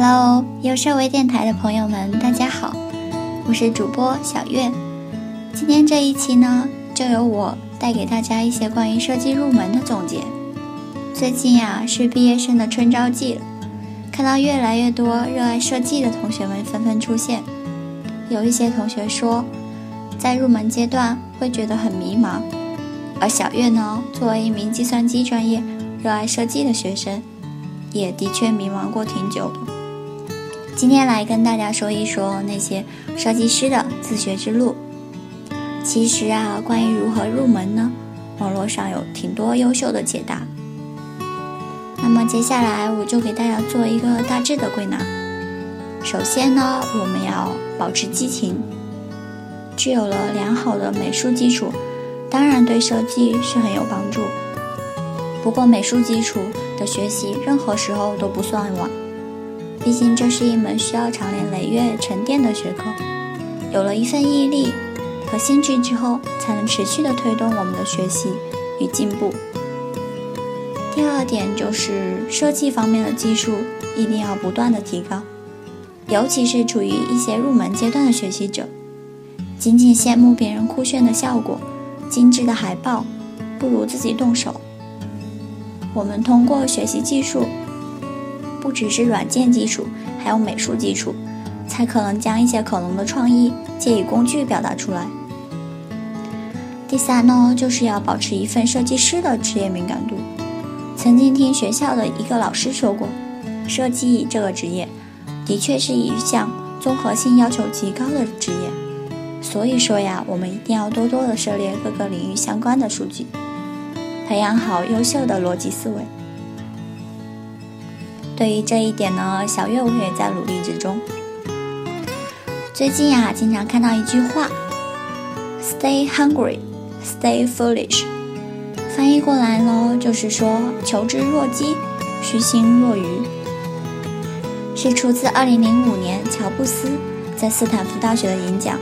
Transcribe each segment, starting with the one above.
Hello，优设微电台的朋友们，大家好，我是主播小月。今天这一期呢，就由我带给大家一些关于设计入门的总结。最近呀，是毕业生的春招季了，看到越来越多热爱设计的同学们纷纷出现。有一些同学说，在入门阶段会觉得很迷茫，而小月呢，作为一名计算机专业、热爱设计的学生，也的确迷茫过挺久的。今天来跟大家说一说那些设计师的自学之路。其实啊，关于如何入门呢，网络上有挺多优秀的解答。那么接下来我就给大家做一个大致的归纳。首先呢，我们要保持激情。具有了良好的美术基础，当然对设计是很有帮助。不过美术基础的学习，任何时候都不算晚。毕竟这是一门需要长年累月沉淀的学科，有了一份毅力和兴趣之后，才能持续的推动我们的学习与进步。第二点就是设计方面的技术一定要不断的提高，尤其是处于一些入门阶段的学习者，仅仅羡慕别人酷炫的效果、精致的海报，不如自己动手。我们通过学习技术。不只是软件基础，还有美术基础，才可能将一些可能的创意借以工具表达出来。第三呢，就是要保持一份设计师的职业敏感度。曾经听学校的一个老师说过，设计这个职业的确是一项综合性要求极高的职业。所以说呀，我们一定要多多的涉猎各个领域相关的数据，培养好优秀的逻辑思维。对于这一点呢，小月我也在努力之中。最近呀，经常看到一句话：“Stay hungry, stay foolish。”翻译过来呢，就是说“求知若饥，虚心若愚”。是出自2005年乔布斯在斯坦福大学的演讲。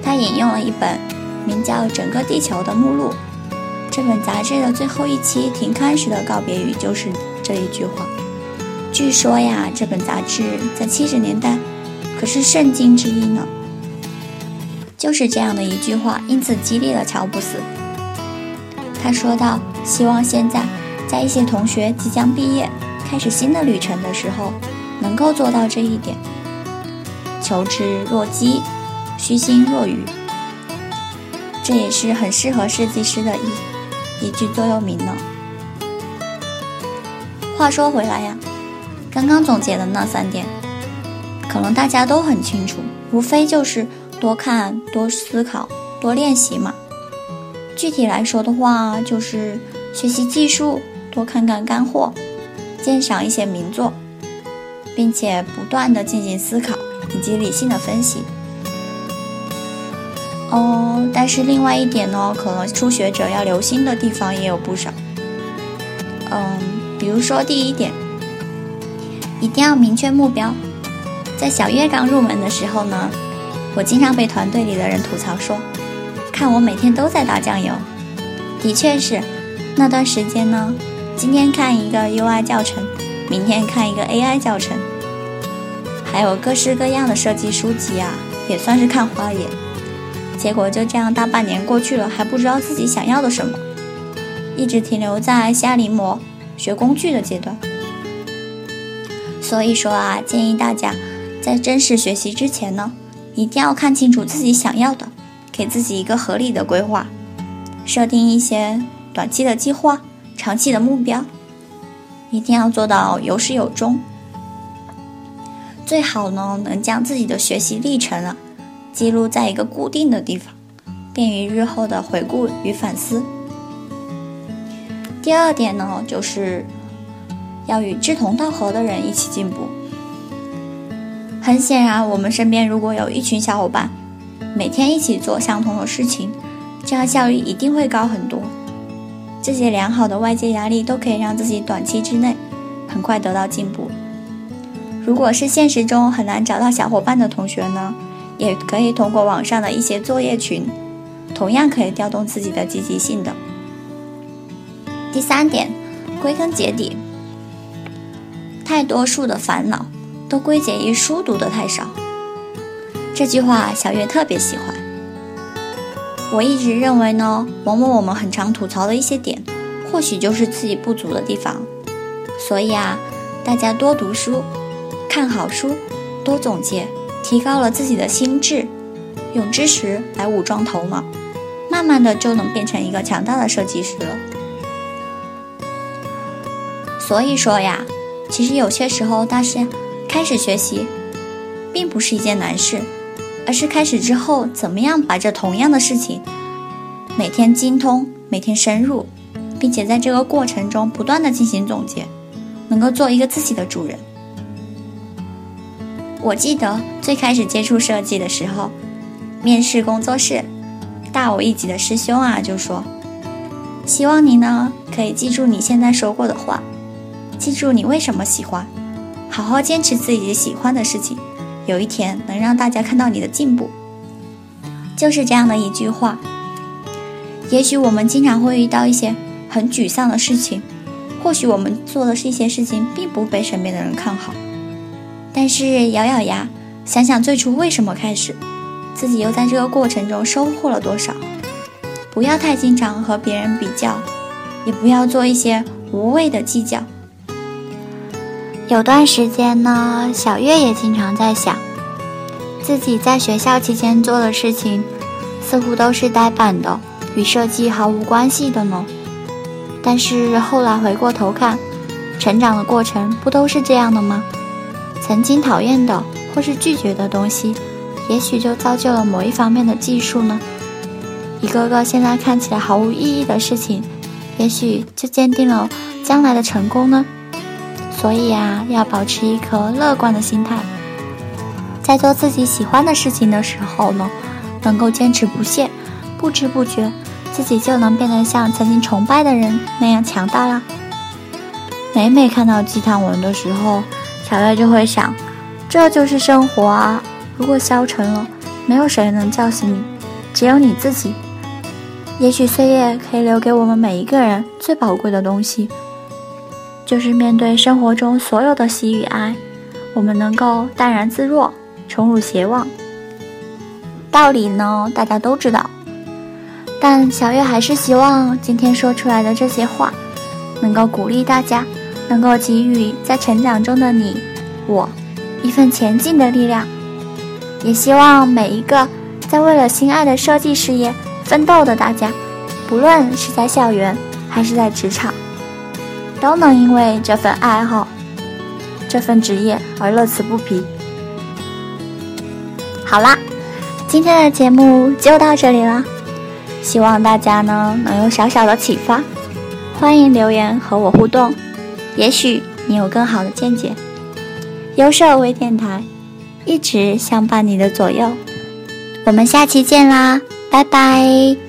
他引用了一本名叫《整个地球》的目录。这本杂志的最后一期停刊时的告别语就是这一句话。据说呀，这本杂志在七十年代可是圣经之一呢。就是这样的一句话，因此激励了乔布斯。他说道：“希望现在在一些同学即将毕业、开始新的旅程的时候，能够做到这一点。求知若饥，虚心若愚。这也是很适合设计师的一。”一句座右铭呢。话说回来呀，刚刚总结的那三点，可能大家都很清楚，无非就是多看、多思考、多练习嘛。具体来说的话，就是学习技术，多看看干货，鉴赏一些名作，并且不断的进行思考以及理性的分析。哦，但是另外一点呢，可能初学者要留心的地方也有不少。嗯，比如说第一点，一定要明确目标。在小月刚入门的时候呢，我经常被团队里的人吐槽说，看我每天都在打酱油。的确是，那段时间呢，今天看一个 UI 教程，明天看一个 AI 教程，还有各式各样的设计书籍啊，也算是看花眼。结果就这样大半年过去了，还不知道自己想要的什么，一直停留在瞎临摹、学工具的阶段。所以说啊，建议大家在正式学习之前呢，一定要看清楚自己想要的，给自己一个合理的规划，设定一些短期的计划、长期的目标，一定要做到有始有终。最好呢，能将自己的学习历程啊。记录在一个固定的地方，便于日后的回顾与反思。第二点呢，就是要与志同道合的人一起进步。很显然，我们身边如果有一群小伙伴，每天一起做相同的事情，这样效率一定会高很多。这些良好的外界压力都可以让自己短期之内很快得到进步。如果是现实中很难找到小伙伴的同学呢？也可以通过网上的一些作业群，同样可以调动自己的积极性的。第三点，归根结底，太多数的烦恼都归结于书读的太少。这句话小月特别喜欢。我一直认为呢，往往我们很常吐槽的一些点，或许就是自己不足的地方。所以啊，大家多读书，看好书，多总结，提高了自己的心智，用知识来武装头脑，慢慢的就能变成一个强大的设计师了。所以说呀，其实有些时候，大师开始学习，并不是一件难事。而是开始之后，怎么样把这同样的事情每天精通、每天深入，并且在这个过程中不断的进行总结，能够做一个自己的主人。我记得最开始接触设计的时候，面试工作室大我一级的师兄啊就说：“希望你呢可以记住你现在说过的话，记住你为什么喜欢，好好坚持自己喜欢的事情。”有一天能让大家看到你的进步，就是这样的一句话。也许我们经常会遇到一些很沮丧的事情，或许我们做的是一些事情并不被身边的人看好，但是咬咬牙，想想最初为什么开始，自己又在这个过程中收获了多少。不要太经常和别人比较，也不要做一些无谓的计较。有段时间呢，小月也经常在想，自己在学校期间做的事情，似乎都是呆板的，与设计毫无关系的呢。但是后来回过头看，成长的过程不都是这样的吗？曾经讨厌的或是拒绝的东西，也许就造就了某一方面的技术呢。一个个现在看起来毫无意义的事情，也许就坚定了将来的成功呢。所以啊，要保持一颗乐观的心态，在做自己喜欢的事情的时候呢，能够坚持不懈，不知不觉，自己就能变得像曾经崇拜的人那样强大啦。每每看到鸡汤文的时候，小月就会想，这就是生活啊！如果消沉了，没有谁能叫醒你，只有你自己。也许岁月可以留给我们每一个人最宝贵的东西。就是面对生活中所有的喜与哀，我们能够淡然自若，宠辱偕忘。道理呢，大家都知道，但小月还是希望今天说出来的这些话，能够鼓励大家，能够给予在成长中的你我一份前进的力量。也希望每一个在为了心爱的设计事业奋斗的大家，不论是在校园还是在职场。都能因为这份爱好、这份职业而乐此不疲。好啦，今天的节目就到这里啦，希望大家呢能有小小的启发，欢迎留言和我互动，也许你有更好的见解。优设微电台一直相伴你的左右，我们下期见啦，拜拜。